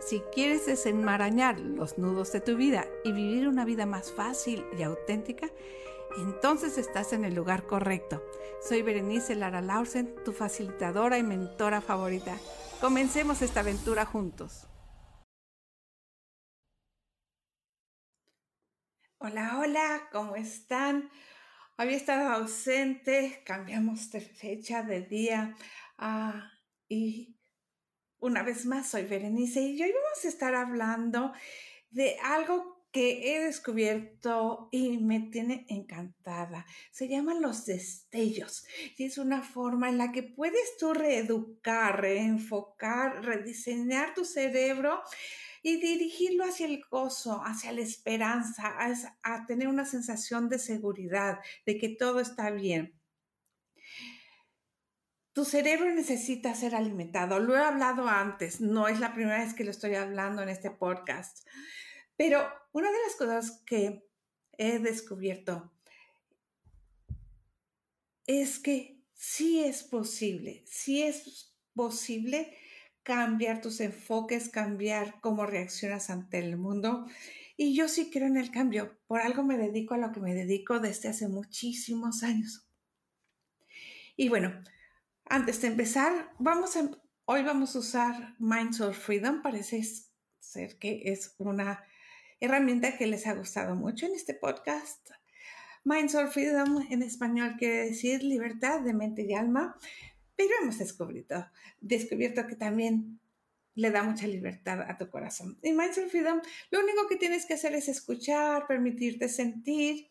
si quieres desenmarañar los nudos de tu vida y vivir una vida más fácil y auténtica, entonces estás en el lugar correcto. Soy Berenice Lara Lausen, tu facilitadora y mentora favorita. Comencemos esta aventura juntos. Hola, hola, ¿cómo están? Había estado ausente, cambiamos de fecha, de día ah, y una vez más, soy Berenice y hoy vamos a estar hablando de algo que he descubierto y me tiene encantada. Se llaman los destellos y es una forma en la que puedes tú reeducar, reenfocar, rediseñar tu cerebro y dirigirlo hacia el gozo, hacia la esperanza, a, a tener una sensación de seguridad, de que todo está bien. Tu cerebro necesita ser alimentado. Lo he hablado antes, no es la primera vez que lo estoy hablando en este podcast. Pero una de las cosas que he descubierto es que sí es posible, sí es posible cambiar tus enfoques, cambiar cómo reaccionas ante el mundo. Y yo sí creo en el cambio. Por algo me dedico a lo que me dedico desde hace muchísimos años. Y bueno, antes de empezar, vamos a, hoy vamos a usar Minds of Freedom. Parece ser que es una herramienta que les ha gustado mucho en este podcast. Minds of Freedom en español quiere decir libertad de mente y alma, pero hemos descubierto, descubierto que también le da mucha libertad a tu corazón. Y Minds of Freedom, lo único que tienes que hacer es escuchar, permitirte sentir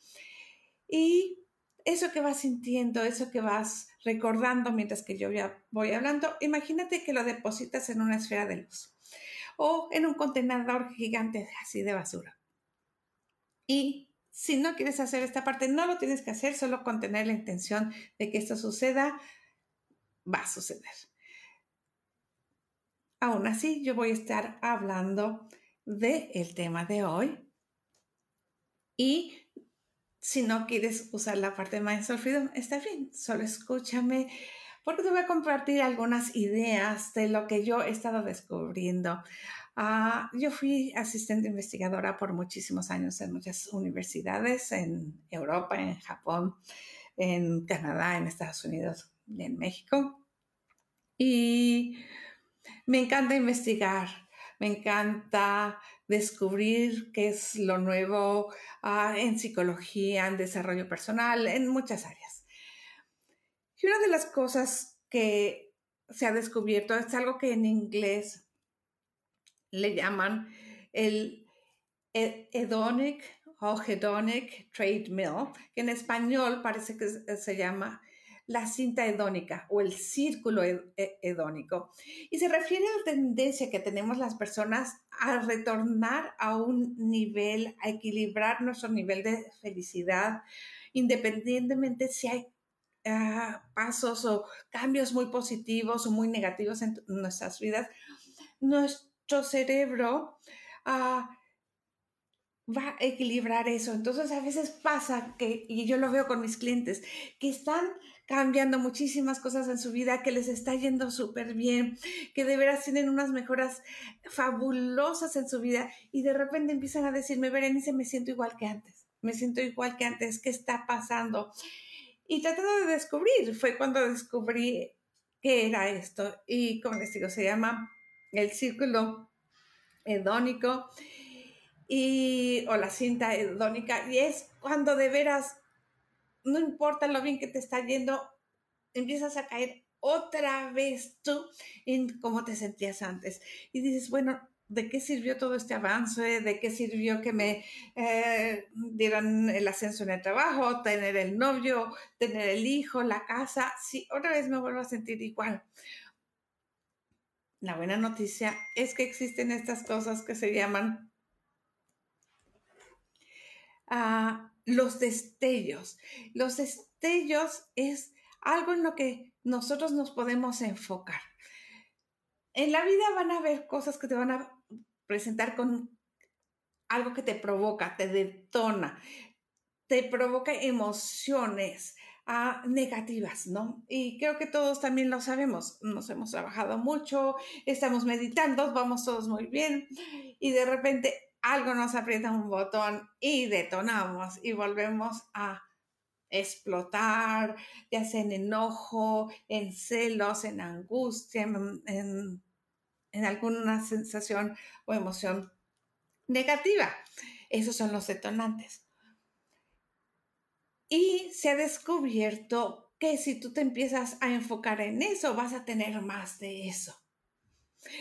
y eso que vas sintiendo, eso que vas recordando mientras que yo voy hablando, imagínate que lo depositas en una esfera de luz o en un contenedor gigante así de basura. Y si no quieres hacer esta parte, no lo tienes que hacer, solo con tener la intención de que esto suceda, va a suceder. Aún así, yo voy a estar hablando del tema de hoy y si no quieres usar la parte de Mindful Freedom, está bien, solo escúchame porque te voy a compartir algunas ideas de lo que yo he estado descubriendo. Ah, yo fui asistente investigadora por muchísimos años en muchas universidades en Europa, en Japón, en Canadá, en Estados Unidos y en México. Y me encanta investigar me encanta descubrir qué es lo nuevo ah, en psicología, en desarrollo personal, en muchas áreas. Y una de las cosas que se ha descubierto es algo que en inglés le llaman el hedonic o hedonic trade mill, que en español parece que se llama la cinta hedónica o el círculo hedónico. Y se refiere a la tendencia que tenemos las personas a retornar a un nivel, a equilibrar nuestro nivel de felicidad, independientemente si hay ah, pasos o cambios muy positivos o muy negativos en nuestras vidas. Nuestro cerebro... Ah, va a equilibrar eso. Entonces a veces pasa que, y yo lo veo con mis clientes, que están cambiando muchísimas cosas en su vida, que les está yendo súper bien, que de veras tienen unas mejoras fabulosas en su vida y de repente empiezan a decirme, Berenice, me siento igual que antes, me siento igual que antes, ¿qué está pasando? Y tratando de descubrir, fue cuando descubrí qué era esto y como les digo, se llama el círculo hedónico y, o la cinta hedónica y es cuando de veras no importa lo bien que te está yendo, empiezas a caer otra vez tú en cómo te sentías antes. Y dices, bueno, ¿de qué sirvió todo este avance? ¿De qué sirvió que me eh, dieran el ascenso en el trabajo, tener el novio, tener el hijo, la casa? Si otra vez me vuelvo a sentir igual. La buena noticia es que existen estas cosas que se llaman ah, los destellos. Los destellos es algo en lo que nosotros nos podemos enfocar. En la vida van a haber cosas que te van a presentar con algo que te provoca, te detona, te provoca emociones ah, negativas, ¿no? Y creo que todos también lo sabemos. Nos hemos trabajado mucho, estamos meditando, vamos todos muy bien y de repente algo nos aprieta un botón y detonamos y volvemos a explotar, ya sea en enojo, en celos, en angustia, en, alguna sensación o emoción negativa. Esos son los detonantes. Y se ha descubierto que si tú te empiezas a enfocar en eso, vas a tener más de eso.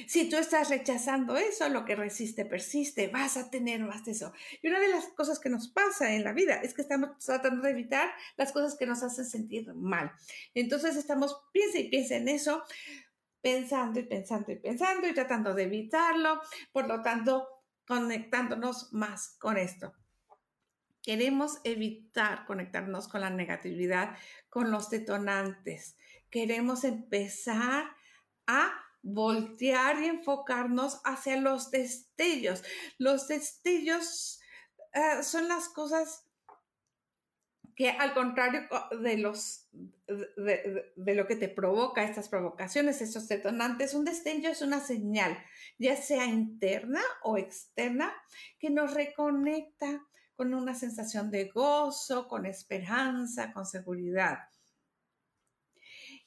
Si tú estás rechazando eso, lo que resiste persiste, vas a tener más de eso. Y una de las cosas que nos pasa en la vida es que estamos tratando de evitar las cosas que nos hacen sentir mal. Entonces estamos, piensa y piensa en eso, pensando y pensando y pensando y tratando de evitarlo, por lo tanto, conectándonos más con esto. Queremos evitar conectarnos con la negatividad, con los detonantes. Queremos empezar a voltear y enfocarnos hacia los destellos. Los destellos eh, son las cosas que al contrario de, los, de, lo que te provoca estas provocaciones, estos detonantes, un destello es una señal, ya sea interna o externa, que nos reconecta con una sensación de gozo, con esperanza, con seguridad.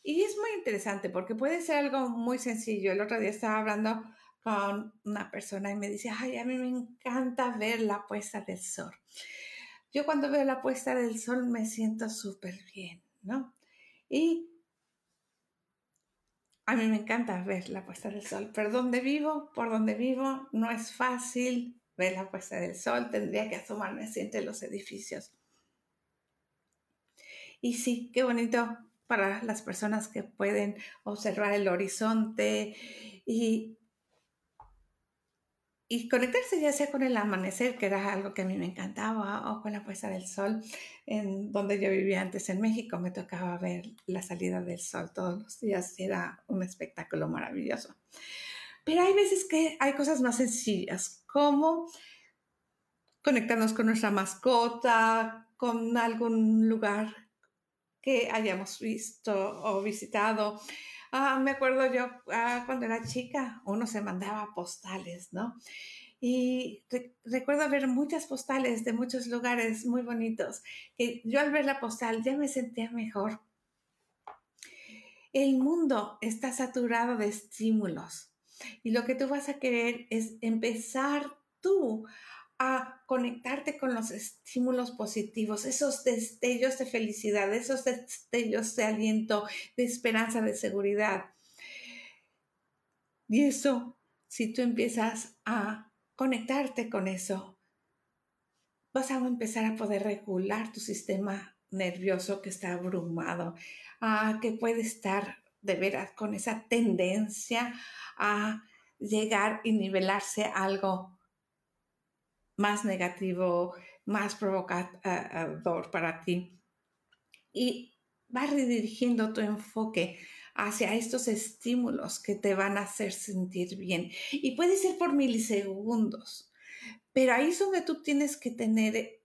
Y es muy interesante porque puede ser algo muy sencillo. El otro día estaba hablando con una persona y me dice, ay, a mí me encanta ver la puesta del sol. Yo cuando veo la puesta del sol me siento súper bien, ¿no? Y a mí me encanta ver la puesta del sol, pero donde vivo, por donde vivo, no es fácil ver la puesta del sol. Tendría que asomarme así entre los edificios. Y sí, qué bonito para las personas que pueden observar el horizonte y, y conectarse ya sea con el amanecer, que era algo que a mí me encantaba, o con la puesta del sol. En donde yo vivía antes en México me tocaba ver la salida del sol todos los días era un espectáculo maravilloso. Pero hay veces que hay cosas más sencillas, como conectarnos con nuestra mascota, con algún lugar que hayamos visto o visitado. Ah, me acuerdo yo ah, cuando era chica, uno se mandaba postales, ¿no? Y recuerdo ver muchas postales de muchos lugares muy bonitos, que yo al ver la postal ya me sentía mejor. El mundo está saturado de estímulos y lo que tú vas a querer es empezar tú a conectarte con los estímulos positivos, esos destellos de felicidad, esos destellos de aliento, de esperanza, de seguridad. Y eso, si tú empiezas a conectarte con eso, vas a empezar a poder regular tu sistema nervioso que está abrumado, a que puede estar de veras con esa tendencia a llegar y nivelarse algo más negativo, más provocador para ti. Y vas redirigiendo tu enfoque hacia estos estímulos que te van a hacer sentir bien. Y puede ser por milisegundos, pero ahí es donde tú tienes que tener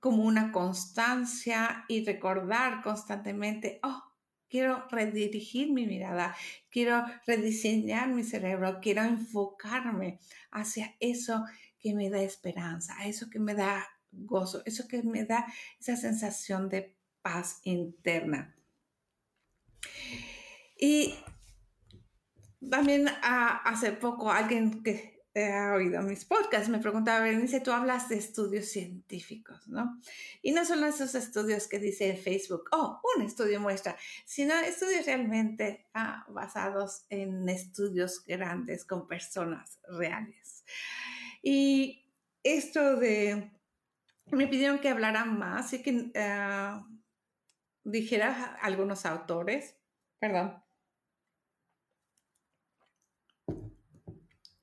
como una constancia y recordar constantemente, oh, quiero redirigir mi mirada, quiero rediseñar mi cerebro, quiero enfocarme hacia eso que me da esperanza, eso que me da gozo, eso que me da esa sensación de paz interna. Y también ah, hace poco alguien que ha oído mis podcasts, me preguntaba, Berenice, tú hablas de estudios científicos, ¿no? Y no solo esos estudios que dice Facebook, oh, un estudio muestra, sino estudios realmente ah, basados en estudios grandes con personas reales. Y esto de, me pidieron que hablara más y que ah, dijera algunos autores, perdón.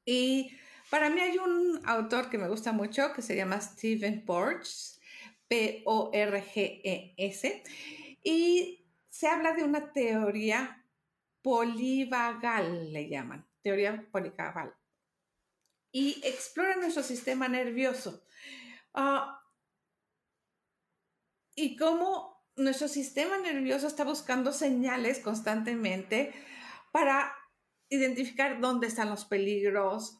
Y para mí hay un autor que me gusta mucho que se llama Stephen Porges, P-O-R-G-E-S, y se habla de una teoría polivagal, le llaman, teoría polivagal, y explora nuestro sistema nervioso ah, y cómo nuestro sistema nervioso está buscando señales constantemente para identificar dónde están los peligros,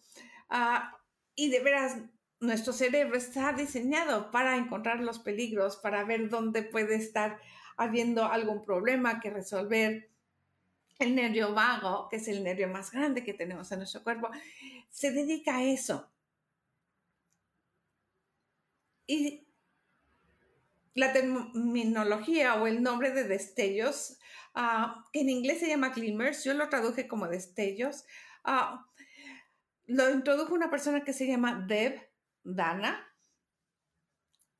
Ah, y de veras, nuestro cerebro está diseñado para encontrar los peligros, para ver dónde puede estar habiendo algún problema que resolver. El nervio vago, que es el nervio más grande que tenemos en nuestro cuerpo, se dedica a eso. Y la terminología o el nombre de destellos, ah, que en inglés se llama glimmers, yo lo traduje como destellos, uh, lo introdujo una persona que se llama Deb Dana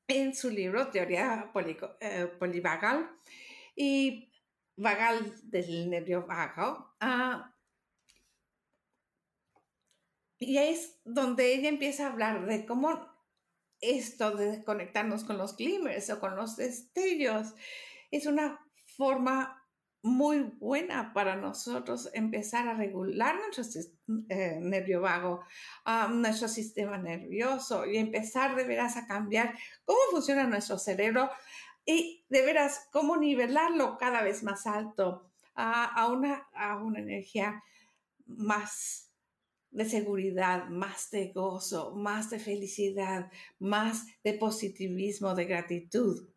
en su libro Teoría eh, Polivagal y vagal del nervio vago. Ah, y es donde ella empieza a hablar de cómo esto de conectarnos con los glimmers o con los destellos es una forma muy buena para nosotros empezar a regular nuestro eh, nervio vago, nuestro sistema nervioso y empezar de veras a cambiar cómo funciona nuestro cerebro y de veras cómo nivelarlo cada vez más alto a, una, a una energía más de seguridad, más de gozo, más de felicidad, más de positivismo, de gratitud.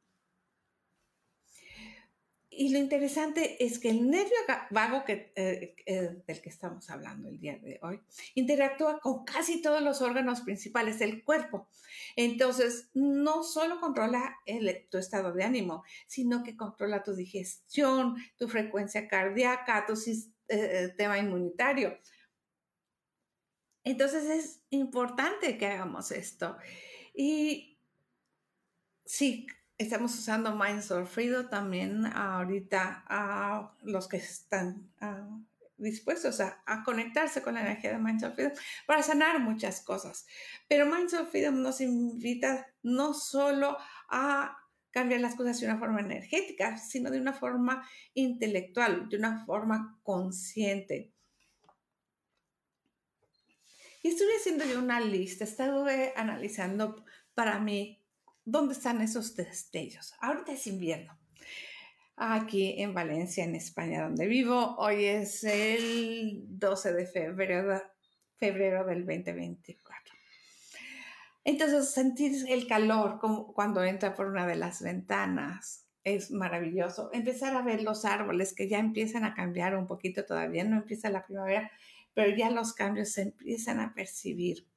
Y lo interesante es que el nervio vago eh, eh, del que estamos hablando el día de hoy interactúa con casi todos los órganos principales del cuerpo. Entonces, no solo controla tu estado de ánimo, sino que controla tu digestión, tu frecuencia cardíaca, tu sistema eh, inmunitario. Entonces, es importante que hagamos esto. Y sí, Estamos usando Mind Freedom también ahorita a los que están dispuestos a, conectarse con la energía de Mind Freedom para sanar muchas cosas. Pero Mind Freedom nos invita no solo a cambiar las cosas de una forma energética, sino de una forma intelectual, de una forma consciente. Y estuve haciendo yo una lista, estuve analizando para mí ¿Dónde están esos destellos? Ahorita es invierno. Aquí en Valencia, en España, donde vivo, hoy es el 12 de febrero, febrero del 2024. Entonces, sentir el calor como cuando entra por una de las ventanas es maravilloso. Empezar a ver los árboles que ya empiezan a cambiar un poquito, todavía no empieza la primavera, pero ya los cambios se empiezan a percibir.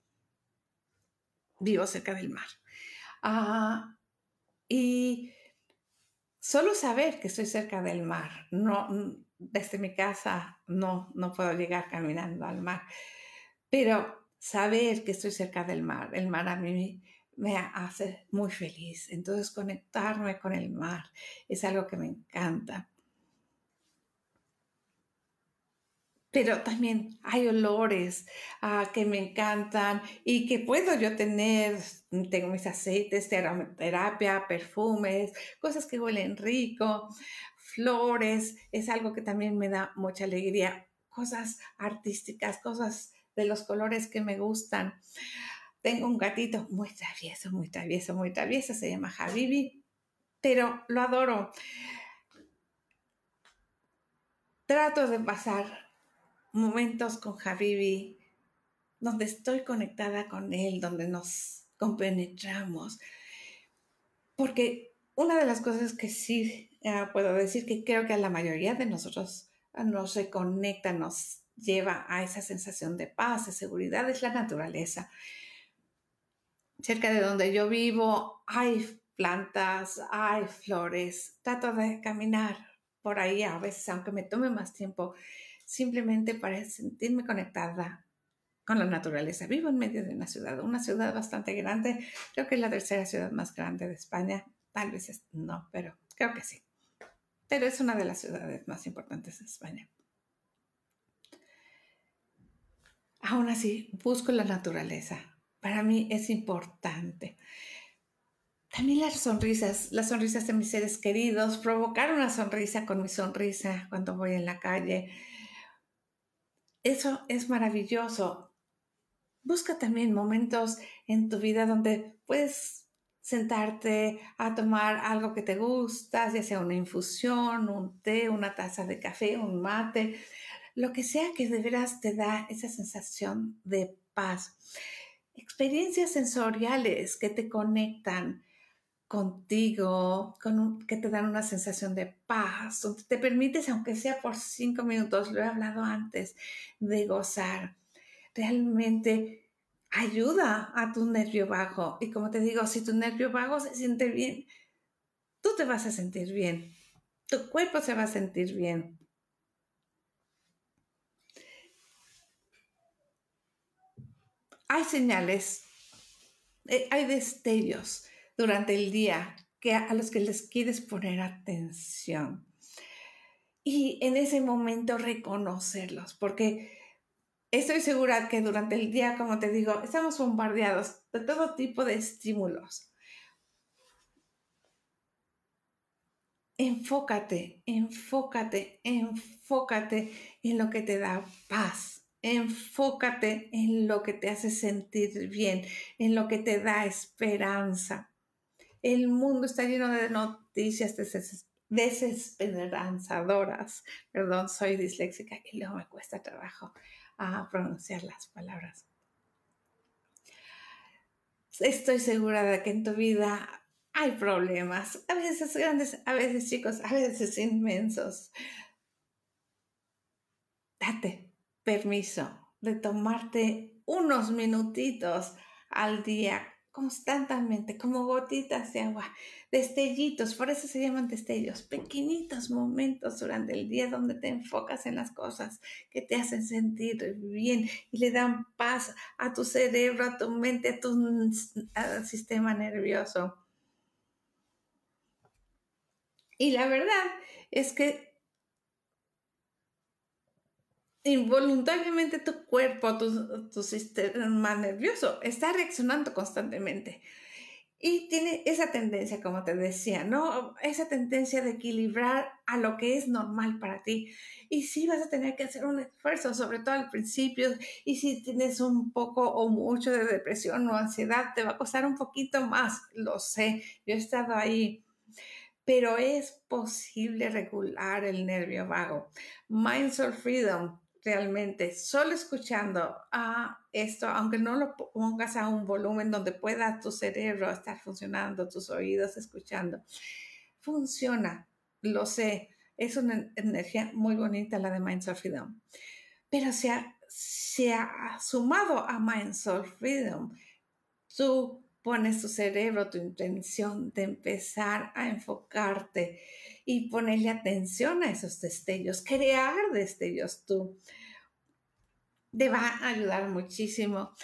Vivo cerca del mar. Y solo saber que estoy cerca del mar, no, desde mi casa no, no puedo llegar caminando al mar, pero saber que estoy cerca del mar, el mar a mí me hace muy feliz. Entonces conectarme con el mar es algo que me encanta. Pero también hay olores ah, que me encantan y que puedo yo tener. Tengo mis aceites de aromaterapia, perfumes, cosas que huelen rico, flores, es algo que también me da mucha alegría, cosas artísticas, cosas de los colores que me gustan. Tengo un gatito muy travieso, muy travieso, muy travieso, se llama Habibi, pero lo adoro. Trato de pasar momentos con Habibi donde estoy conectada con él, donde nos compenetramos. Porque una de las cosas que sí eh, puedo decir que creo que a la mayoría de nosotros nos reconecta, nos lleva a esa sensación de paz, de seguridad, es la naturaleza. Cerca de donde yo vivo hay plantas, hay flores. Trato de caminar por ahí a veces, aunque me tome más tiempo, simplemente para sentirme conectada con la naturaleza. Vivo en medio de una ciudad, una ciudad bastante grande, creo que es la tercera ciudad más grande de España, tal vez no, pero creo que sí. Pero es una de las ciudades más importantes de España. Aún así, busco la naturaleza. Para mí es importante. También las sonrisas, las sonrisas de mis seres queridos, provocar una sonrisa con mi sonrisa cuando voy en la calle. Eso es maravilloso. Busca también momentos en tu vida donde puedes sentarte a tomar algo que te gusta, ya sea una infusión, un té, una taza de café, un mate, lo que sea que de veras te da esa sensación de paz. Experiencias sensoriales que te conectan contigo, con que te dan una sensación de paz, donde te permites, aunque sea por cinco minutos, lo he hablado antes, de gozar. Realmente ayuda a tu nervio bajo. Y como te digo, si tu nervio bajo se siente bien, tú te vas a sentir bien. Tu cuerpo se va a sentir bien. Hay señales, eh, hay destellos durante el día que a los que les quieres poner atención. Y en ese momento reconocerlos, porque estoy segura que durante el día, como te digo, estamos bombardeados de todo tipo de estímulos. Enfócate, enfócate, enfócate en lo que te da paz. Enfócate en lo que te hace sentir bien, en lo que te da esperanza. El mundo está lleno de noticias desesperanzadoras. Perdón, soy disléxica y luego me cuesta trabajo a pronunciar las palabras. Estoy segura de que en tu vida hay problemas, a veces grandes, a veces chicos, a veces inmensos. Date permiso de tomarte unos minutitos al día constantemente, como gotitas de agua, destellitos, por eso se llaman destellos, pequeñitos momentos durante el día donde te enfocas en las cosas que te hacen sentir bien y le dan paz a tu cerebro, a tu mente, a tu sistema nervioso. Y la verdad es que involuntariamente tu cuerpo, tu, sistema nervioso está reaccionando constantemente. Y tiene esa tendencia, como te decía, ¿no? Esa tendencia de equilibrar a lo que es normal para ti. Y sí vas a tener que hacer un esfuerzo, sobre todo al principio. Y si tienes un poco o mucho de depresión o ansiedad, te va a costar un poquito más. Lo sé, yo he estado ahí. Pero es posible regular el nervio vago. Mindful Freedom realmente solo escuchando a esto, aunque no lo pongas a un volumen donde pueda tu cerebro estar funcionando, tus oídos escuchando, funciona, lo sé, es una energía muy bonita la de Mindsoul Freedom, pero se ha, se ha sumado a Mindsoul Freedom, tú pones tu cerebro, tu intención de empezar a enfocarte y ponerle atención a esos destellos, crear destellos tú. Te va a ayudar muchísimo.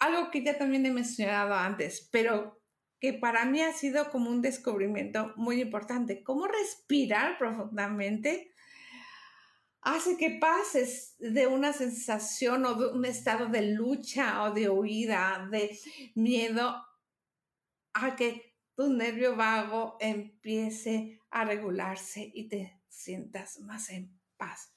Algo que ya también he mencionado antes, pero que para mí ha sido como un descubrimiento muy importante. Cómo respirar profundamente hace que pases de una sensación o de un estado de lucha o de huida, de miedo, a que tu nervio vago empiece a regularse y te sientas más en paz.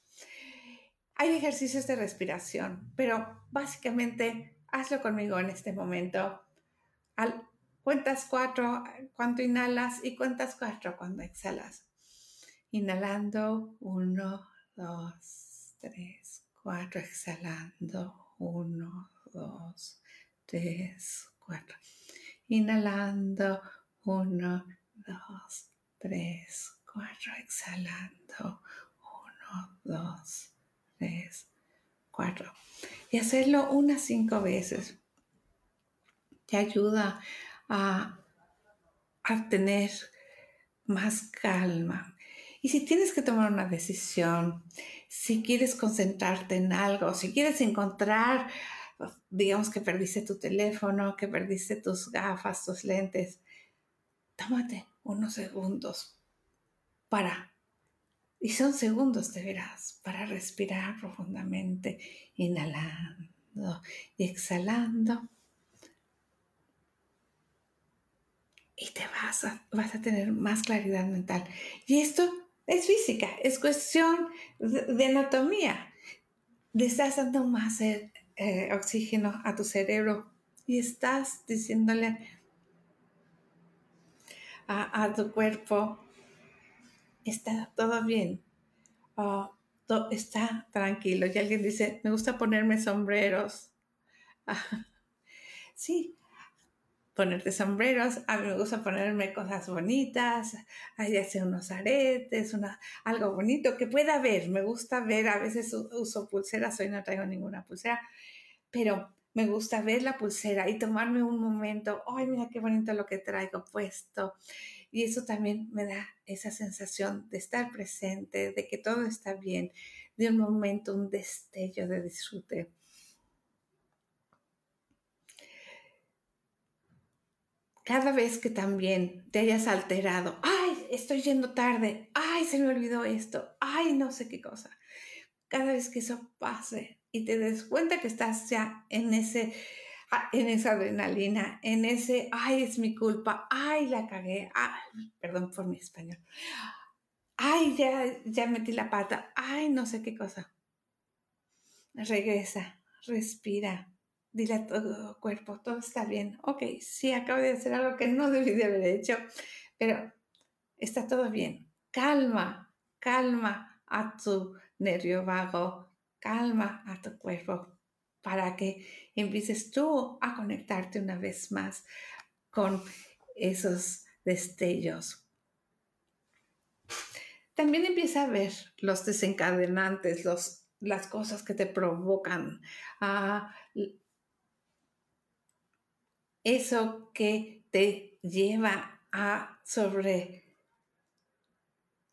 Hay ejercicios de respiración, pero básicamente hazlo conmigo en este momento. Cuentas cuatro cuando inhalas y cuentas cuatro cuando exhalas. Inhalando, uno, dos, tres, cuatro. Exhalando, uno, dos, tres, cuatro. Inhalando, uno, dos, tres, cuatro. Exhalando, uno, dos, tres, cuatro. Y hacerlo unas cinco veces te ayuda a, a tener más calma. Y si tienes que tomar una decisión, si quieres concentrarte en algo, si quieres encontrar, digamos que perdiste tu teléfono, que perdiste tus gafas, tus lentes, tómate unos segundos para, y son segundos de veras, para respirar profundamente, inhalando y exhalando. Y te vas a, vas a tener más claridad mental. Y esto es física, es cuestión de, anatomía. Le estás dando más eh, oxígeno a tu cerebro y estás diciéndole a, tu cuerpo, está todo bien, oh, está tranquilo. Y alguien dice, me gusta ponerme sombreros. sí, ponerte sombreros, a mí me gusta ponerme cosas bonitas, ahí hacer unos aretes, una, algo bonito que pueda ver, me gusta ver, a veces uso pulseras, hoy no traigo ninguna pulsera, pero me gusta ver la pulsera y tomarme un momento, ay, mira qué bonito lo que traigo puesto. Y eso también me da esa sensación de estar presente, de que todo está bien, de un momento, un destello de disfrute. cada vez que también te hayas alterado, ay, estoy yendo tarde, ay, se me olvidó esto, ay, no sé qué cosa. Cada vez que eso pase y te des cuenta que estás ya en ese ah, en esa adrenalina, en ese, ay, es mi culpa, ay, la cagué, ay, perdón por mi español, ay, ya, ya metí la pata, ay, no sé qué cosa. Regresa, respira, dile a todo cuerpo, todo está bien. Ok, sí, acabo de hacer algo que no debí de haber hecho, pero está todo bien. Calma, calma a tu nervio vago, calma a tu cuerpo para que empieces tú a conectarte una vez más con esos destellos. También empieza a ver los desencadenantes, los, las cosas que te provocan, a eso que te lleva a sobre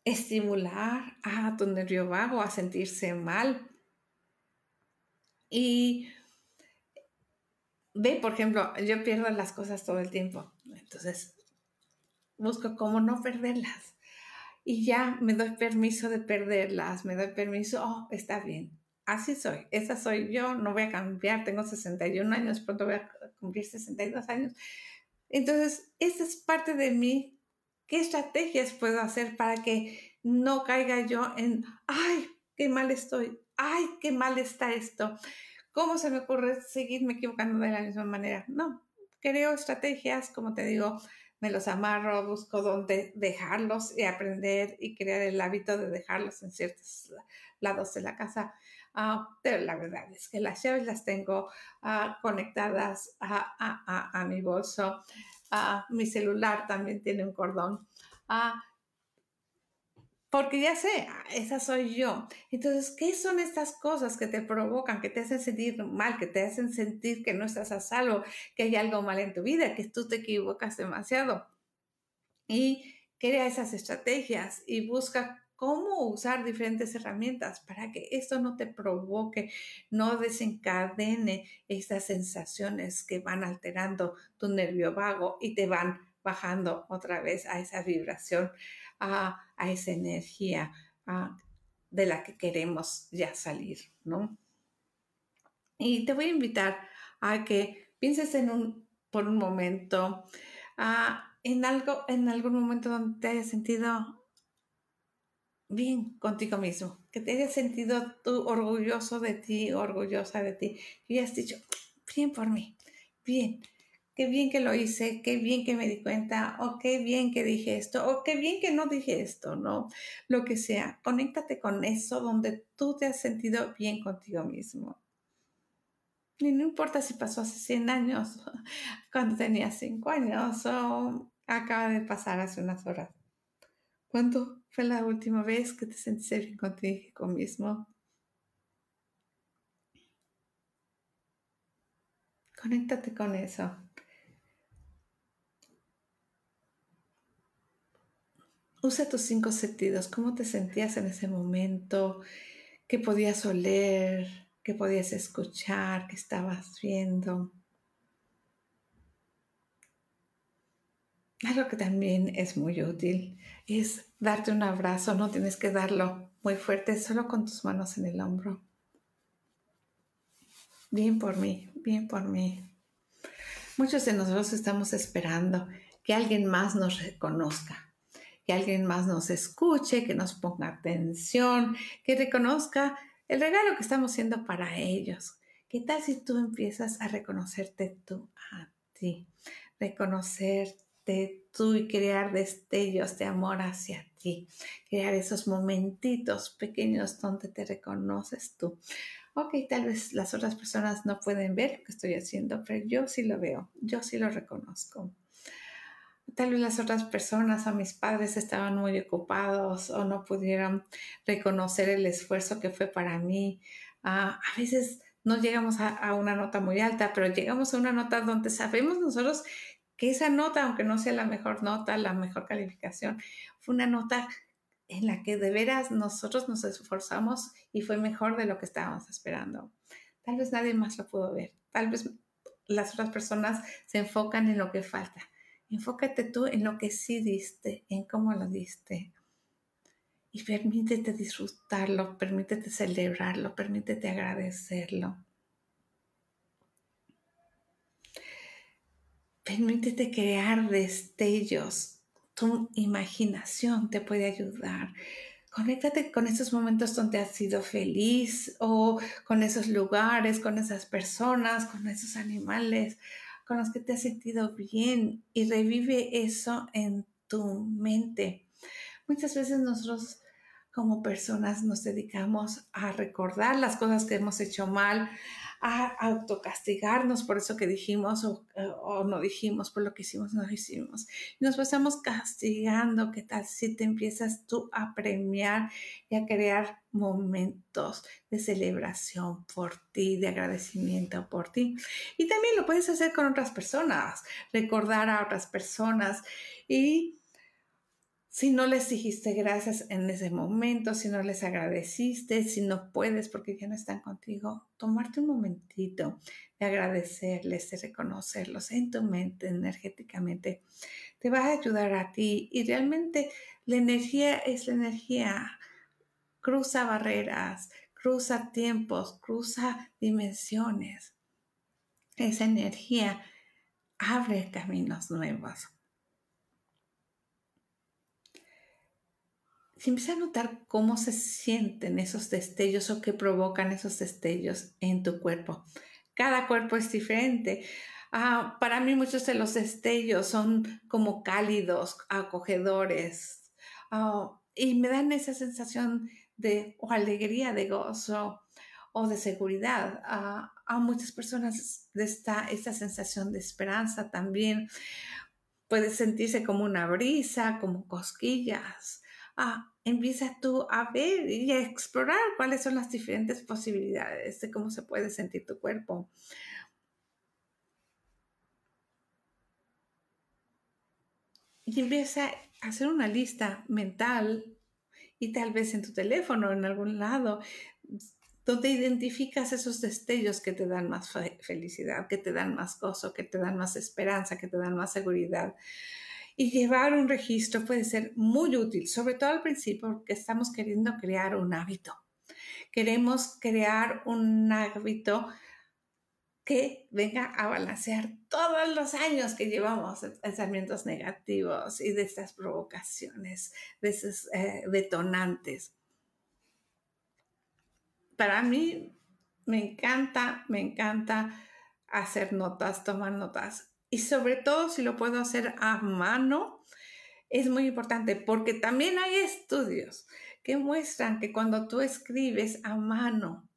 estimular a tu nervio vago a sentirse mal. Y ve, por ejemplo, yo pierdo las cosas todo el tiempo. Entonces, busco cómo no perderlas. Y ya me doy permiso de perderlas, me doy permiso, oh, está bien, así soy, esa soy yo, no voy a cambiar, tengo 61 años, pronto voy a cumplir 62 años. Entonces, esa es parte de mí. ¿Qué estrategias puedo hacer para que no caiga yo en, ay, qué mal estoy, ay, qué mal está esto? ¿Cómo se me ocurre seguirme equivocando de la misma manera? No, creo estrategias, como te digo, me los amarro, busco dónde dejarlos y aprender y crear el hábito de dejarlos en ciertos lados de la casa. Ah, pero la verdad es que las llaves las tengo ah, conectadas a, mi bolso. Ah, mi celular también tiene un cordón. Porque ya sé, esa soy yo. Entonces, ¿qué son estas cosas que te provocan, que te hacen sentir mal, que te hacen sentir que no estás a salvo, que hay algo mal en tu vida, que tú te equivocas demasiado? Y crea esas estrategias y busca cómo usar diferentes herramientas para que esto no te provoque, no desencadene estas sensaciones que van alterando tu nervio vago y te van bajando otra vez a esa vibración, a, esa energía de la que queremos ya salir, ¿no? Y te voy a invitar a que pienses en un, por un momento, en algo, en algún momento donde te hayas sentido bien contigo mismo, que te hayas sentido tú orgulloso de ti, orgullosa de ti, y has dicho, bien por mí, bien, qué bien que lo hice, qué bien que me di cuenta, o qué bien que dije esto, o qué bien que no dije esto, ¿no? Lo que sea, conéctate con eso donde tú te has sentido bien contigo mismo. Y no importa si pasó hace 100 años, cuando tenía 5 años, o acaba de pasar hace unas horas. ¿Cuándo fue la última vez que te sentiste bien contigo mismo? Conéctate con eso. Usa tus cinco sentidos. ¿Cómo te sentías en ese momento? ¿Qué podías oler? ¿Qué podías escuchar? ¿Qué estabas viendo? Algo que también es muy útil es darte un abrazo. No tienes que darlo muy fuerte, solo con tus manos en el hombro. Bien por mí, bien por mí. Muchos de nosotros estamos esperando que alguien más nos reconozca, que alguien más nos escuche, que nos ponga atención, que reconozca el regalo que estamos haciendo para ellos. ¿Qué tal si tú empiezas a reconocerte tú a ti? Reconocerte tú y crear destellos de amor hacia ti, crear esos momentitos pequeños donde te reconoces tú. Ok, tal vez las otras personas no pueden ver lo que estoy haciendo, pero yo sí lo veo, yo sí lo reconozco. Tal vez las otras personas o mis padres estaban muy ocupados o no pudieron reconocer el esfuerzo que fue para mí. Ah, a veces no llegamos a, a, una nota muy alta, pero llegamos a una nota donde sabemos nosotros que esa nota, aunque no sea la mejor nota, la mejor calificación, fue una nota en la que de veras nosotros nos esforzamos y fue mejor de lo que estábamos esperando. Tal vez nadie más lo pudo ver. Tal vez las otras personas se enfocan en lo que falta. Enfócate tú en lo que sí diste, en cómo lo diste. Y permítete disfrutarlo, permítete celebrarlo, permítete agradecerlo. Permítete crear destellos. Tu imaginación te puede ayudar. Conéctate con esos momentos donde has sido feliz o con esos lugares, con esas personas, con esos animales con los que te has sentido bien y revive eso en tu mente. Muchas veces nosotros como personas nos dedicamos a recordar las cosas que hemos hecho mal, a autocastigarnos por eso que dijimos o, no dijimos, por lo que hicimos no hicimos. Nos pasamos castigando, ¿qué tal si te empiezas tú a premiar y a crear momentos de celebración por ti, de agradecimiento por ti? Y también lo puedes hacer con otras personas, recordar a otras personas y si no les dijiste gracias en ese momento, si no les agradeciste, si no puedes porque ya no están contigo, tomarte un momentito de agradecerles, de reconocerlos en tu mente, energéticamente, te va a ayudar a ti y realmente la energía es la energía, cruza barreras, cruza tiempos, cruza dimensiones. Esa energía abre caminos nuevos. Si empiezas a notar cómo se sienten esos destellos o qué provocan esos destellos en tu cuerpo. Cada cuerpo es diferente. Ah, para mí muchos de los destellos son como cálidos, acogedores ah, y me dan esa sensación de alegría, de gozo o de seguridad. Ah, a muchas personas de esta, sensación de esperanza también puede sentirse como una brisa, como cosquillas empieza tú a ver y a explorar cuáles son las diferentes posibilidades de cómo se puede sentir tu cuerpo. Y empieza a hacer una lista mental y tal vez en tu teléfono, en algún lado, donde identificas esos destellos que te dan más felicidad, que te dan más gozo, que te dan más esperanza, que te dan más seguridad. Y llevar un registro puede ser muy útil, sobre todo al principio, porque estamos queriendo crear un hábito. Queremos crear un hábito que venga a balancear todos los años que llevamos de pensamientos negativos y de estas provocaciones, de esos eh, detonantes. Para mí me encanta, me encanta hacer notas, tomar notas y sobre todo si lo puedo hacer a mano, es muy importante porque también hay estudios que muestran que cuando tú escribes a mano,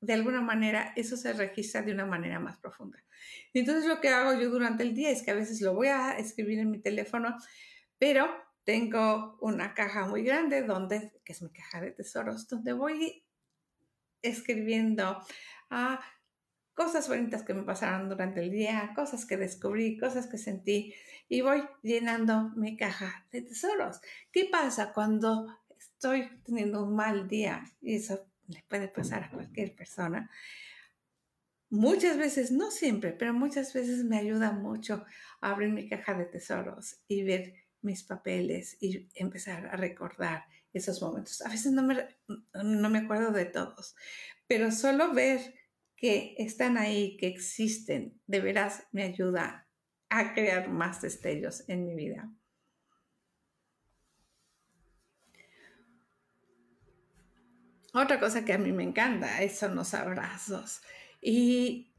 de alguna manera eso se registra de una manera más profunda. Entonces lo que hago yo durante el día es que a veces lo voy a escribir en mi teléfono, pero tengo una caja muy grande donde, que es mi caja de tesoros, donde voy escribiendo a cosas bonitas que me pasaron durante el día, cosas que descubrí, cosas que sentí y voy llenando mi caja de tesoros. ¿Qué pasa cuando estoy teniendo un mal día? Y eso le puede pasar a cualquier persona. Muchas veces, no siempre, pero muchas veces me ayuda mucho abrir mi caja de tesoros y ver mis papeles y empezar a recordar esos momentos. A veces no me, no me acuerdo de todos, pero solo ver que están ahí, que existen, de veras me ayuda a crear más destellos en mi vida. Otra cosa que a mí me encanta son los abrazos. Y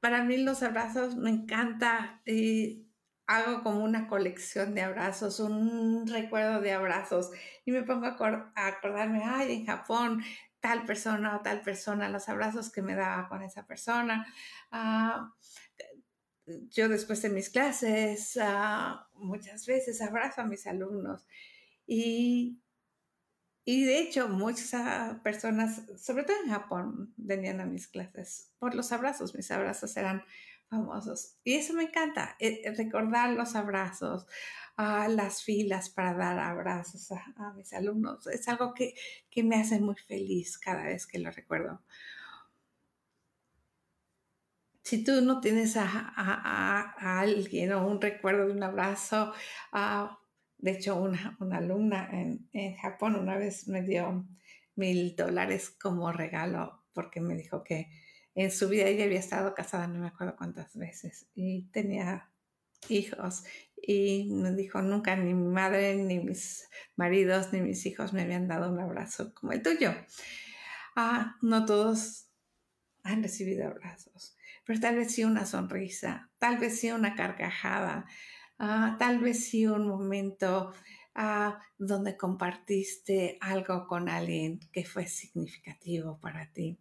para mí los abrazos me encanta y hago como una colección de abrazos, un recuerdo de abrazos y me pongo a, acordarme, ay, en Japón tal persona o tal persona, los abrazos que me daba con esa persona. Ah, yo después de mis clases ah, muchas veces abrazo a mis alumnos y, y de hecho muchas ah, personas, sobre todo en Japón, venían a mis clases por los abrazos. Mis abrazos eran famosos. Y eso me encanta, eh, recordar los abrazos, a las filas para dar abrazos a, mis alumnos. Es algo que, me hace muy feliz cada vez que lo recuerdo. Si tú no tienes a, alguien o un recuerdo de un abrazo, de hecho una, alumna en, en Japón una vez me dio mil dólares como regalo porque me dijo que en su vida ella había estado casada no me acuerdo cuántas veces y tenía hijos y me dijo nunca ni mi madre ni mis maridos ni mis hijos me habían dado un abrazo como el tuyo. Ah, no todos han recibido abrazos, pero tal vez sí una sonrisa, tal vez sí una carcajada, ah, tal vez sí un momento ah, donde compartiste algo con alguien que fue significativo para ti.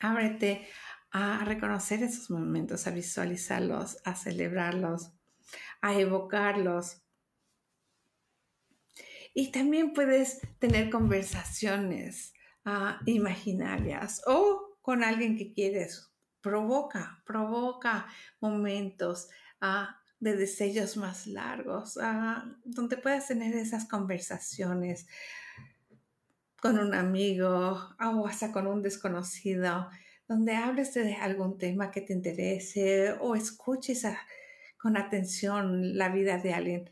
Ábrete a reconocer esos momentos, a visualizarlos, a celebrarlos, a evocarlos. Y también puedes tener conversaciones ah, imaginarias o con alguien que quieres. Provoca, provoca momentos ah, de deseos más largos, ah, donde puedas tener esas conversaciones con un amigo o hasta con un desconocido, donde hables de algún tema que te interese o escuches con atención la vida de alguien.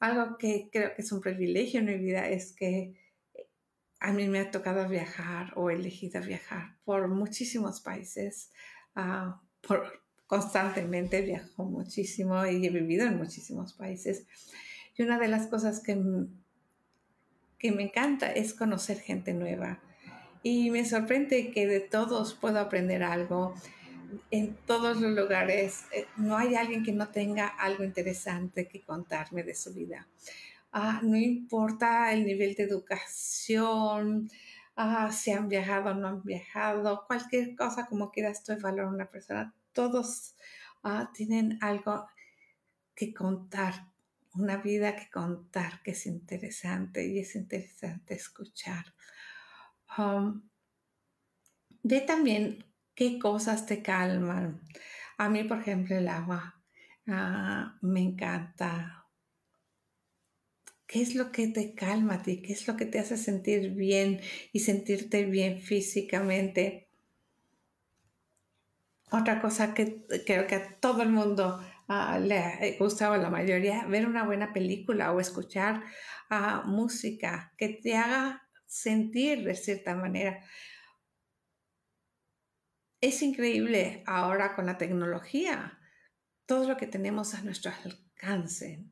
Algo que creo que es un privilegio en mi vida es que a mí me ha tocado viajar o he elegido viajar por muchísimos países. Ah, por, constantemente viajo muchísimo y he vivido en muchísimos países. Y una de las cosas que que me encanta es conocer gente nueva. Y me sorprende que de todos puedo aprender algo. En todos los lugares eh, no hay alguien que no tenga algo interesante que contarme de su vida. Ah, no importa el nivel de educación, ah, si han viajado o no han viajado, cualquier cosa como quieras tú valorar a una persona, todos ah, tienen algo que contar una vida que contar, que es interesante y es interesante escuchar. Um, ve también qué cosas te calman. A mí, por ejemplo, el agua ah, me encanta. ¿Qué es lo que te calma a ti? ¿Qué es lo que te hace sentir bien y sentirte bien físicamente? Otra cosa que creo que a todo el mundo uh, le gusta la mayoría ver una buena película o escuchar ah, música que te haga sentir de cierta manera. Es increíble ahora con la tecnología, todo lo que tenemos a nuestro alcance.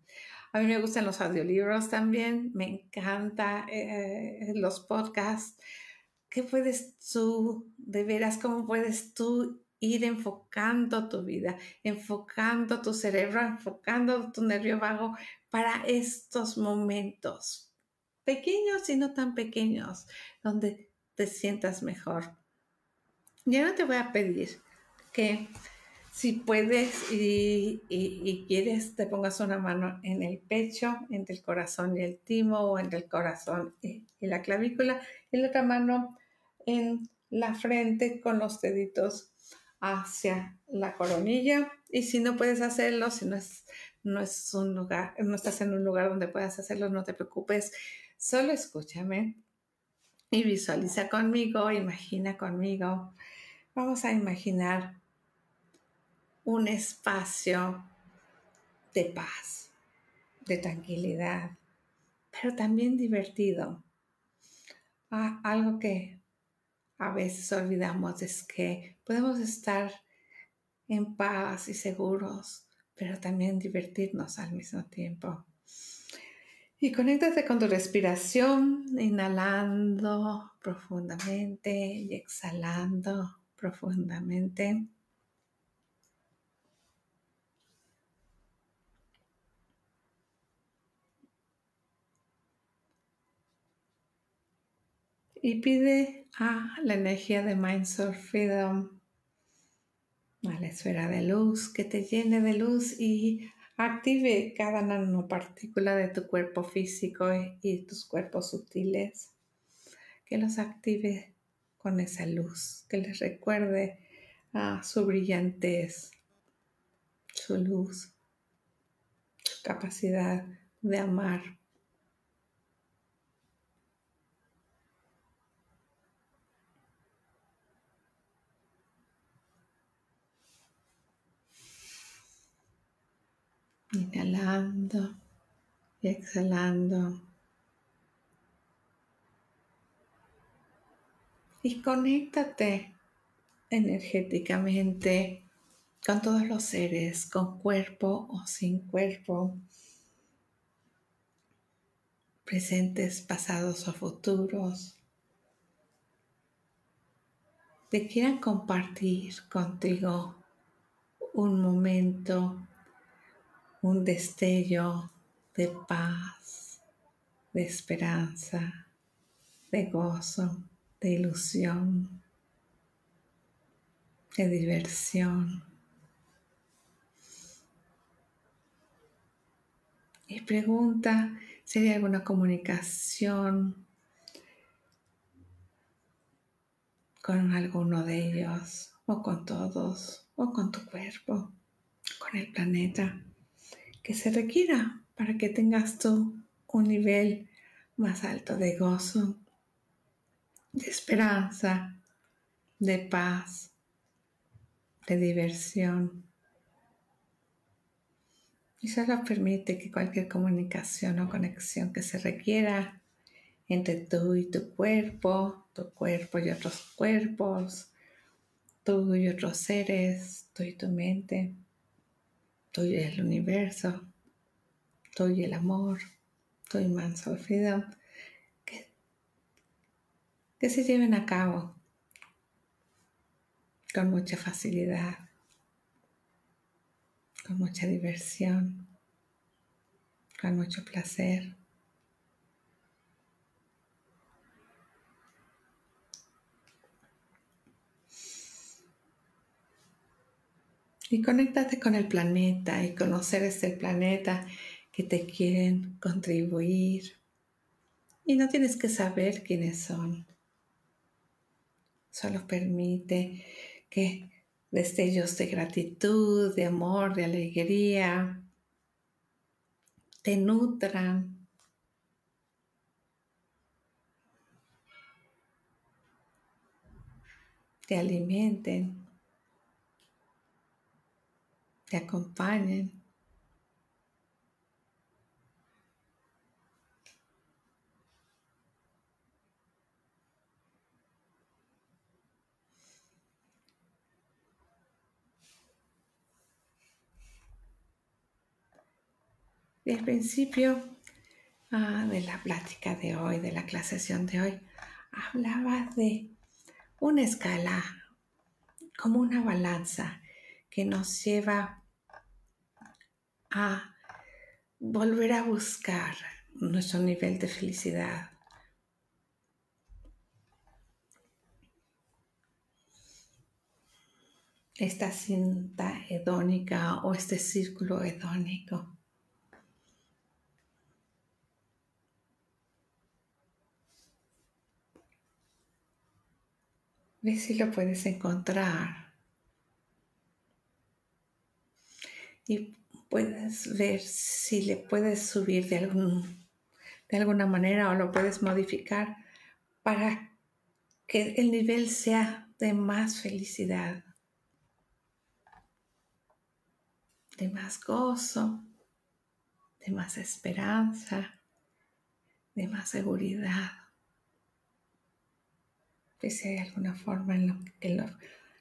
A mí me gustan los audiolibros también, me encanta eh, los podcasts. ¿Qué puedes tú, de veras, cómo puedes tú ir enfocando tu vida, enfocando tu cerebro, enfocando tu nervio vago para estos momentos pequeños y no tan pequeños, donde te sientas mejor. Ya no te voy a pedir que si puedes y, quieres, te pongas una mano en el pecho, entre el corazón y el timo, o entre el corazón y, y la clavícula, y la otra mano en la frente con los deditos hacia la coronilla. Y si no puedes hacerlo, si no es, no es un lugar, no estás en un lugar donde puedas hacerlo, no te preocupes. Solo escúchame y visualiza conmigo, imagina conmigo. Vamos a imaginar un espacio de paz, de tranquilidad, pero también divertido. Ah, algo que a veces olvidamos es que podemos estar en paz y seguros, pero también divertirnos al mismo tiempo. Y conéctate con tu respiración, inhalando profundamente y exhalando profundamente. Y pide a la energía de Mind Freedom, a la esfera de luz, que te llene de luz y Active cada nanopartícula de tu cuerpo físico y tus cuerpos sutiles. Que los active con esa luz, que les recuerde a su brillantez, su luz, su capacidad de amar. Inhalando y exhalando. Y conéctate energéticamente con todos los seres, con cuerpo o sin cuerpo, presentes, pasados o futuros, que quieran compartir contigo un momento un destello de paz, de esperanza, de gozo, de ilusión, de diversión. Y pregunta si hay alguna comunicación con alguno de ellos, o con todos, o con tu cuerpo, con el planeta que se requiera para que tengas tú un nivel más alto de gozo, de esperanza, de paz, de diversión. Y solo permite que cualquier comunicación o conexión que se requiera entre tú y tu cuerpo, tu cuerpo y otros cuerpos, tú y otros seres, tú y tu mente, tú y el universo, tú y el amor, tú y Manso Freedom, que, que se lleven a cabo con mucha facilidad, con mucha diversión, con mucho placer. y conéctate con el planeta y conocer este planeta que te quieren contribuir. Y no tienes que saber quiénes son. Solo permite que destellos de gratitud, de amor, de alegría, te nutran. Te alimenten te acompañen. Al principio ah, de la plática de hoy, de la clase de hoy, hablaba de una escala como una balanza que nos lleva a volver a buscar nuestro nivel de felicidad. Esta cinta hedónica o este círculo hedónico. Ve si lo puedes encontrar. Y puedes ver si le puedes subir de, algún, de alguna manera o lo puedes modificar para que el nivel sea de más felicidad, de más gozo, de más esperanza, de más seguridad. Pues hay alguna forma en lo que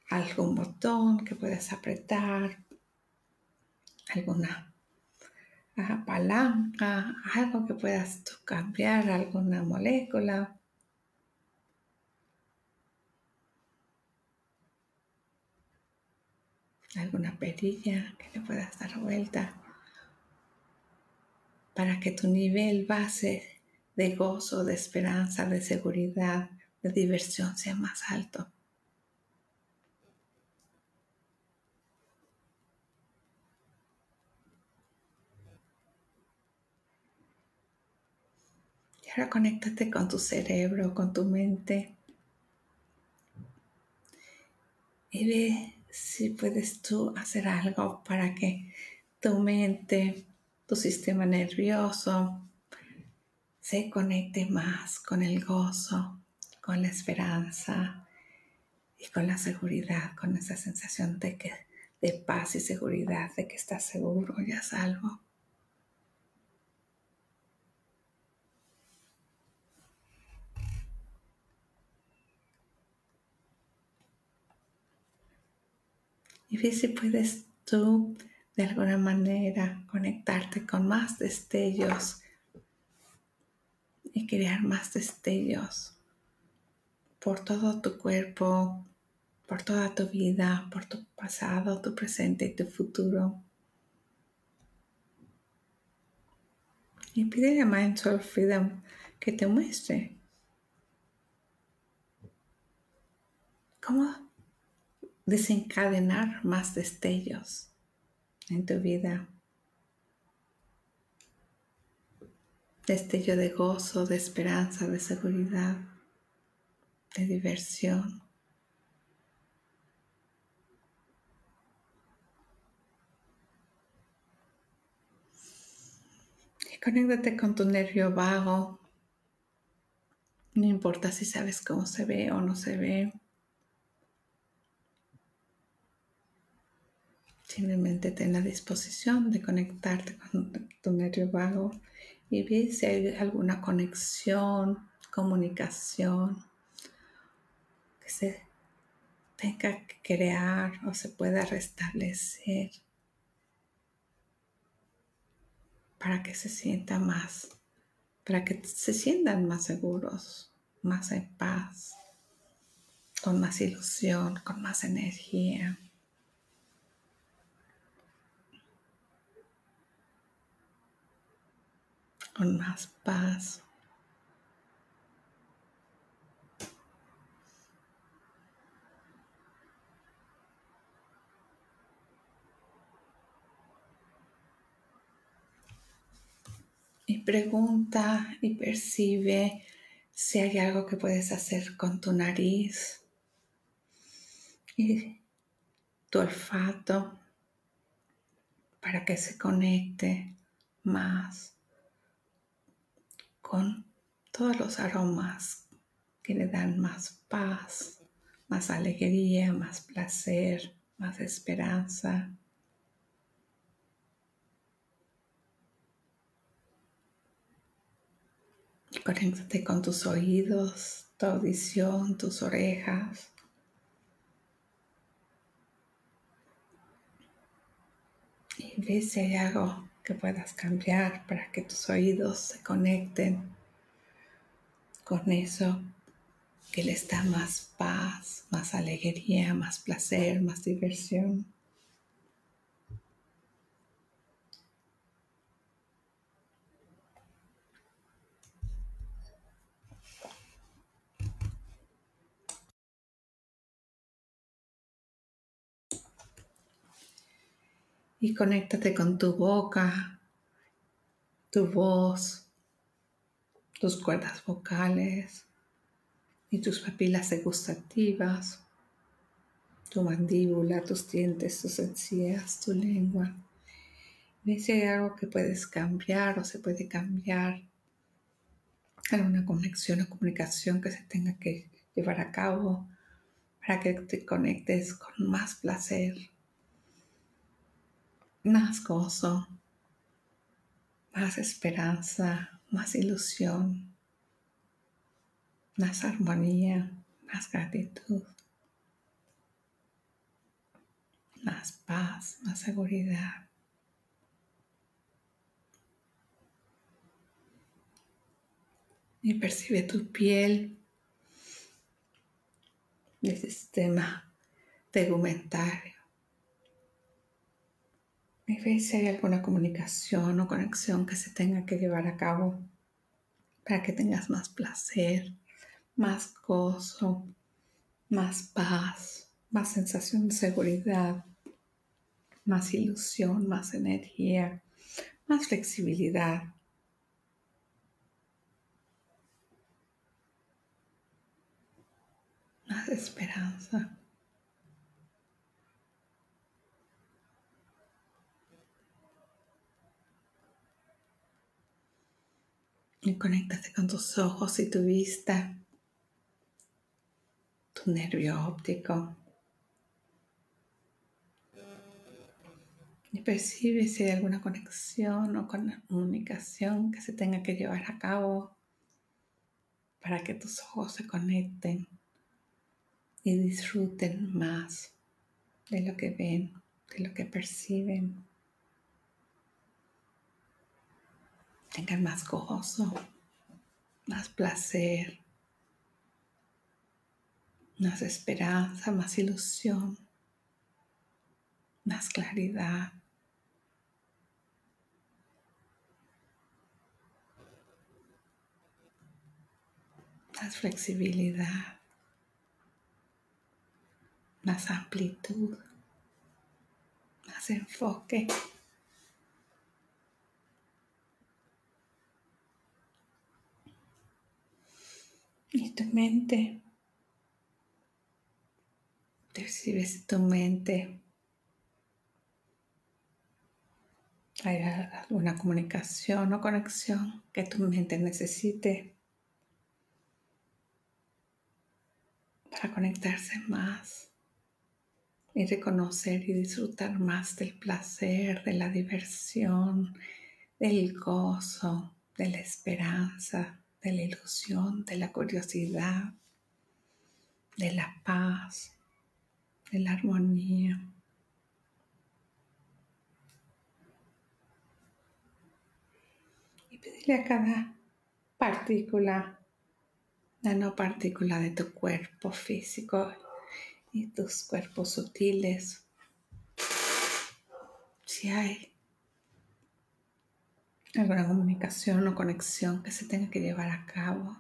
algún botón que puedas apretar, alguna palanca, algo que puedas cambiar, alguna molécula. alguna perilla que le puedas dar vuelta para que tu nivel base de gozo, de esperanza, de seguridad, de diversión sea más alto. Y ahora conéctate con tu cerebro, con tu mente. Y ve si puedes tú hacer algo para que tu mente, tu sistema nervioso, se conecte más con el gozo, con la esperanza y con la seguridad, con esa sensación de, que, de paz y seguridad, de que estás seguro y a salvo. Y ve si puedes tú de alguna manera conectarte con más destellos y crear más destellos por todo tu cuerpo, por toda tu vida, por tu pasado, tu presente y tu futuro. Y pide a Mindful Freedom que te muestre cómo desencadenar más destellos en tu vida. Destello de gozo, de esperanza, de seguridad, de diversión. Y conéctate con tu nervio vago. No importa si sabes cómo se ve o no se ve. Simplemente ten la disposición de conectarte con tu nervio vago y ver si hay alguna conexión, comunicación se tenga que crear o se pueda restablecer para que se sienta más, para que se sientan más seguros, más en paz, con más ilusión, con más energía. con más paz. Y pregunta y percibe si hay algo que puedes hacer con tu nariz y tu olfato para que se conecte más con todos los aromas que le dan más paz, más alegría, más placer, más esperanza. Conéctate con tus oídos, tu audición, tus orejas. Y ve si hay algo que puedas cambiar para que tus oídos se conecten con eso que les da más paz, más alegría, más placer, más diversión. Y conéctate con tu boca, tu voz, tus cuerdas vocales, y tus papilas degustativas, tu mandíbula, tus dientes, tus encías, tu lengua. Ve si hay algo que puedes cambiar o se puede cambiar, alguna conexión o comunicación que se tenga que llevar a cabo para que te conectes con más placer, más gozo, más esperanza, más ilusión, más armonía, más gratitud, más paz, más seguridad. Y percibe tu piel, el sistema tegumentario. Y ve si hay alguna comunicación o conexión que se tenga que llevar a cabo para que tengas más placer, más gozo, más paz, más sensación de seguridad, más ilusión, más energía, más flexibilidad. Más esperanza. Y conéctate con tus ojos y tu vista tu nervio óptico. Y percibe si hay alguna conexión o comunicación que se tenga que llevar a cabo para que tus ojos se conecten y disfruten más de lo que ven, de lo que perciben. Tengan más gozo, más placer, más esperanza, más ilusión, más claridad. Más flexibilidad, más amplitud, más enfoque. Y tu mente Percibes tu mente. Hay alguna comunicación o conexión que tu mente necesite para conectarse más y reconocer y disfrutar más del placer, de la diversión, del gozo, de la esperanza, de la ilusión, de la curiosidad, de la paz de la armonía. Y pedirle a cada partícula, nanopartícula de tu cuerpo físico y tus cuerpos sutiles, si hay alguna comunicación o conexión que se tenga que llevar a cabo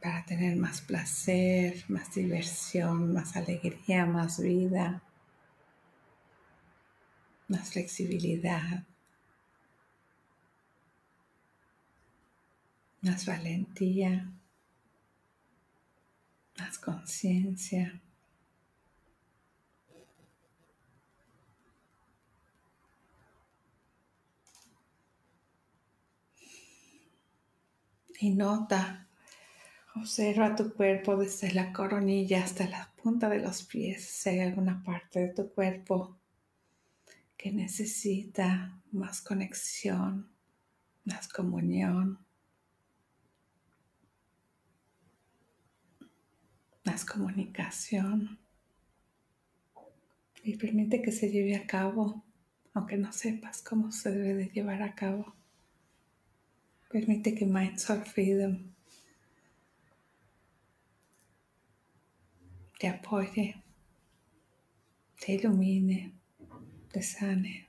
para tener más placer, más diversión, más alegría, más vida, más flexibilidad, más valentía, más conciencia. Y nota Observa tu cuerpo desde la coronilla hasta la punta de los pies. Si hay alguna parte de tu cuerpo que necesita más conexión, más comunión, más comunicación. Y permite que se lleve a cabo, aunque no sepas cómo se debe de llevar a cabo. Permite que Mindful Freedom te apoye, te ilumine, te sane.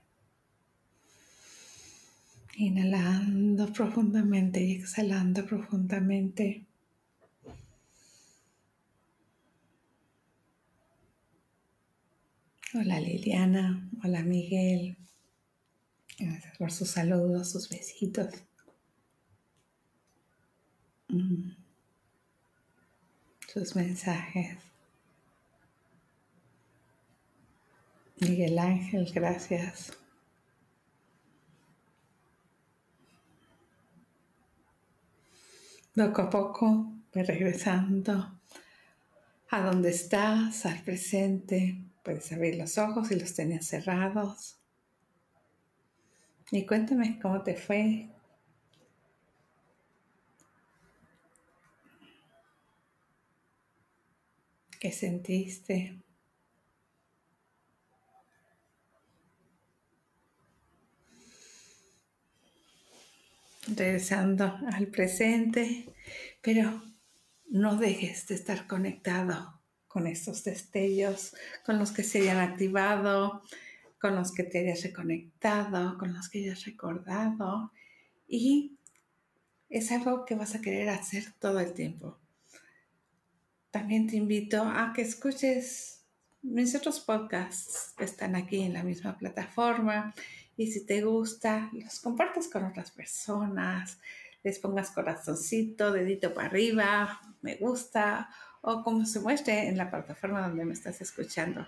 Inhalando profundamente y exhalando profundamente. Hola Liliana, hola Miguel. Gracias por sus saludos, sus besitos. Sus mensajes. Miguel Ángel, gracias. Poco a poco regresando a donde estás, al presente. Puedes abrir los ojos si los tenías cerrados. Y cuéntame cómo te fue. ¿Qué sentiste? regresando al presente, pero no dejes de estar conectado con estos destellos, con los que se hayan activado, con los que te hayas reconectado, con los que hayas recordado. Y es algo que vas a querer hacer todo el tiempo. También te invito a que escuches mis otros podcasts que están aquí en la misma plataforma y si te gusta, los compartas con otras personas, les pongas corazoncito, dedito para arriba, me gusta o como se muestre en la plataforma donde me estás escuchando.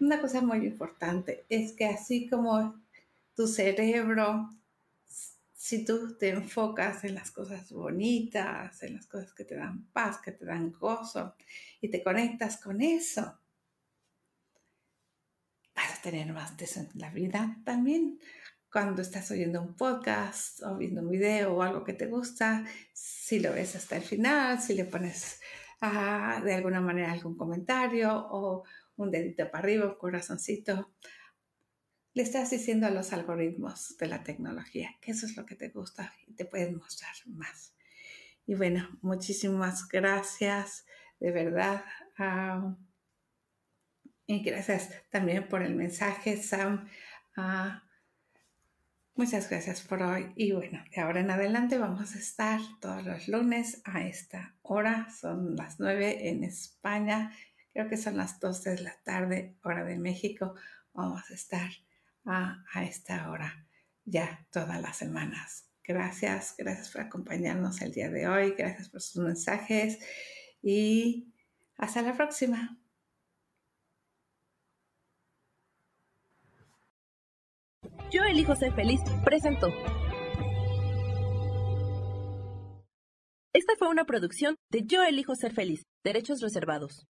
Una cosa muy importante es que así como tu cerebro, si tú te enfocas en las cosas bonitas, en las cosas que te dan paz, que te dan gozo y te conectas con eso, vas a tener más de eso en la vida también. Cuando estás oyendo un podcast o viendo un video o algo que te gusta, si lo ves hasta el final, si le pones ah, de alguna manera algún comentario o un dedito para arriba, un corazoncito, le estás diciendo a los algoritmos de la tecnología que eso es lo que te gusta y te pueden mostrar más. Y bueno, muchísimas gracias, de verdad. Y gracias también por el mensaje, Sam. Ah, muchas gracias por hoy. Y bueno, de ahora en adelante vamos a estar todos los lunes a esta hora. Son las 9 en España. Creo que son las 12 de la tarde, hora de México. Vamos a estar a, a esta hora ya todas las semanas. Gracias, gracias por acompañarnos el día de hoy. Gracias por sus mensajes. Y hasta la próxima. Yo elijo ser feliz presentó. Esta fue una producción de Yo elijo ser feliz, derechos reservados.